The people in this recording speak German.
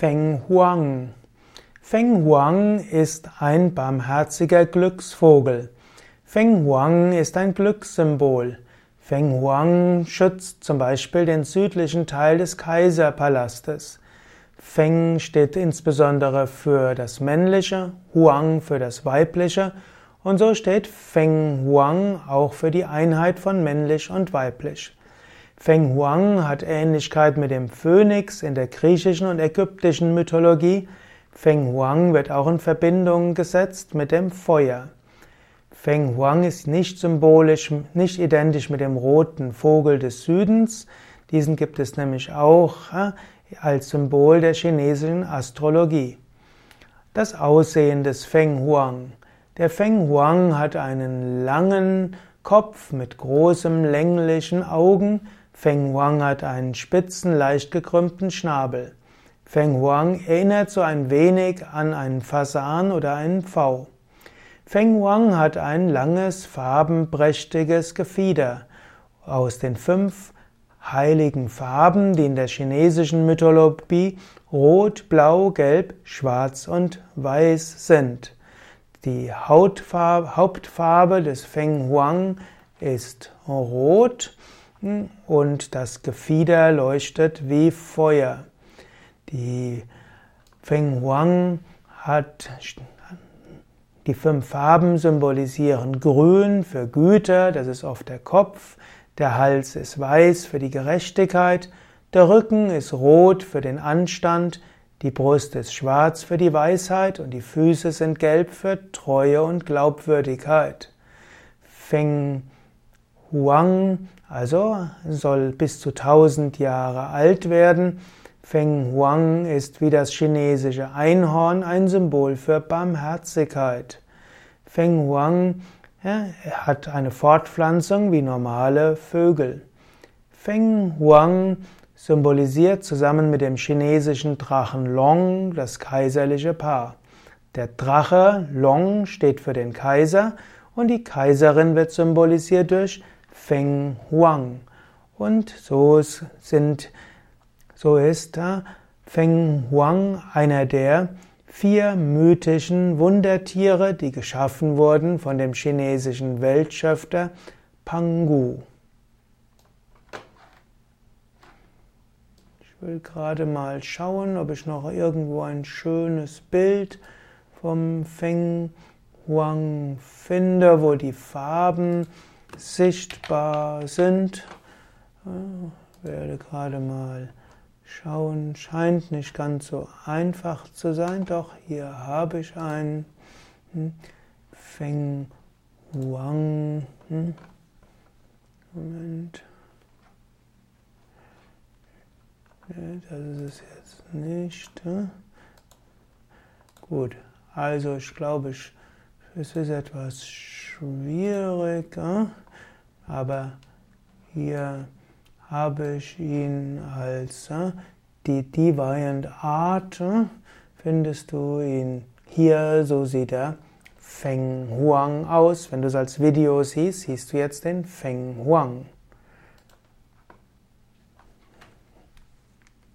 Feng Huang. Feng Huang ist ein barmherziger Glücksvogel. Feng Huang ist ein Glückssymbol. Feng Huang schützt zum Beispiel den südlichen Teil des Kaiserpalastes. Feng steht insbesondere für das Männliche, Huang für das Weibliche und so steht Feng Huang auch für die Einheit von männlich und weiblich. Feng Huang hat Ähnlichkeit mit dem Phönix in der griechischen und ägyptischen Mythologie. Feng Huang wird auch in Verbindung gesetzt mit dem Feuer. Feng Huang ist nicht symbolisch, nicht identisch mit dem roten Vogel des Südens. Diesen gibt es nämlich auch als Symbol der chinesischen Astrologie. Das Aussehen des Feng Huang. Der Feng Huang hat einen langen Kopf mit großem länglichen Augen, Feng Huang hat einen spitzen, leicht gekrümmten Schnabel. Feng Huang erinnert so ein wenig an einen Fasan oder einen Pfau. Feng Huang hat ein langes, farbenprächtiges Gefieder. Aus den fünf heiligen Farben, die in der chinesischen Mythologie rot, blau, gelb, schwarz und weiß sind. Die Hautfarbe, Hauptfarbe des Feng Huang ist rot und das Gefieder leuchtet wie Feuer. Die Feng Huang hat die fünf Farben symbolisieren Grün für Güte, das ist oft der Kopf, der Hals ist weiß für die Gerechtigkeit, der Rücken ist rot für den Anstand, die Brust ist schwarz für die Weisheit und die Füße sind gelb für Treue und Glaubwürdigkeit. Feng Huang also soll bis zu 1000 Jahre alt werden. Feng Huang ist wie das chinesische Einhorn ein Symbol für Barmherzigkeit. Feng Huang ja, hat eine Fortpflanzung wie normale Vögel. Feng Huang symbolisiert zusammen mit dem chinesischen Drachen Long das kaiserliche Paar. Der Drache Long steht für den Kaiser und die Kaiserin wird symbolisiert durch Feng Huang. Und so sind, so ist Feng Huang einer der vier mythischen Wundertiere, die geschaffen wurden von dem chinesischen Weltschöpfer Pangu. Ich will gerade mal schauen, ob ich noch irgendwo ein schönes Bild vom Feng Huang finde, wo die Farben sichtbar sind. Ich werde gerade mal schauen, scheint nicht ganz so einfach zu sein, doch hier habe ich einen hm, Feng Huang. Hm. Moment. Das ist es jetzt nicht. Gut, also ich glaube, es ist etwas schwierig, aber hier habe ich ihn als die Deviant Art. Findest du ihn hier, so sieht er Feng Huang aus. Wenn du es als Video siehst, siehst du jetzt den Feng Huang.